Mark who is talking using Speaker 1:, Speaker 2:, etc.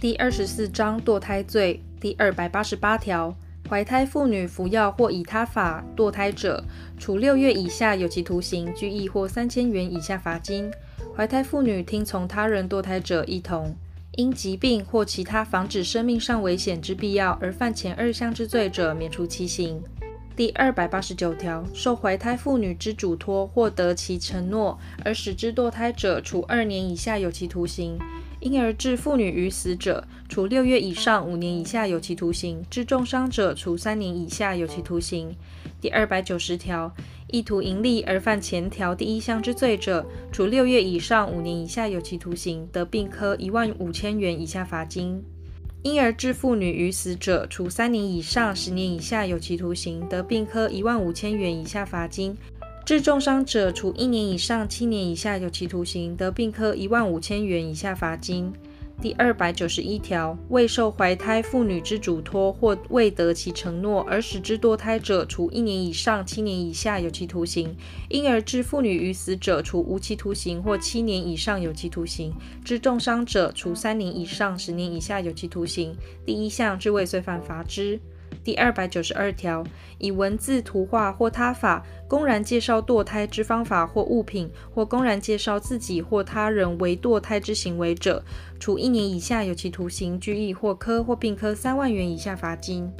Speaker 1: 第二十四章堕胎罪第二百八十八条，怀胎妇女服药或以他法堕胎者，处六月以下有期徒刑、拘役或三千元以下罚金；怀胎妇女听从他人堕胎者，一同。因疾病或其他防止生命上危险之必要而犯前二项之罪者，免除其刑。第二百八十九条，受怀胎妇女之嘱托或得其承诺而使之堕胎者，处二年以下有期徒刑。因而致妇女于死者，处六月以上五年以下有期徒刑；致重伤者，处三年以下有期徒刑。第二百九十条，意图营利而犯前条第一项之罪者，处六月以上五年以下有期徒刑，得并科一万五千元以下罚金。因而致妇女于死者，处三年以上十年以下有期徒刑，得并科一万五千元以下罚金。致重伤者，处一年以上七年以下有期徒刑，得并科一万五千元以下罚金。第二百九十一条，未受怀胎妇女之嘱托或未得其承诺而使之堕胎者，处一年以上七年以下有期徒刑。因而致妇女于死者，处无期徒刑或七年以上有期徒刑。致重伤者，处三年以上十年以下有期徒刑。第一项之未遂犯，罚之。第二百九十二条，以文字、图画或他法公然介绍堕胎之方法或物品，或公然介绍自己或他人为堕胎之行为者，处一年以下有期徒刑、拘役或科或并科三万元以下罚金。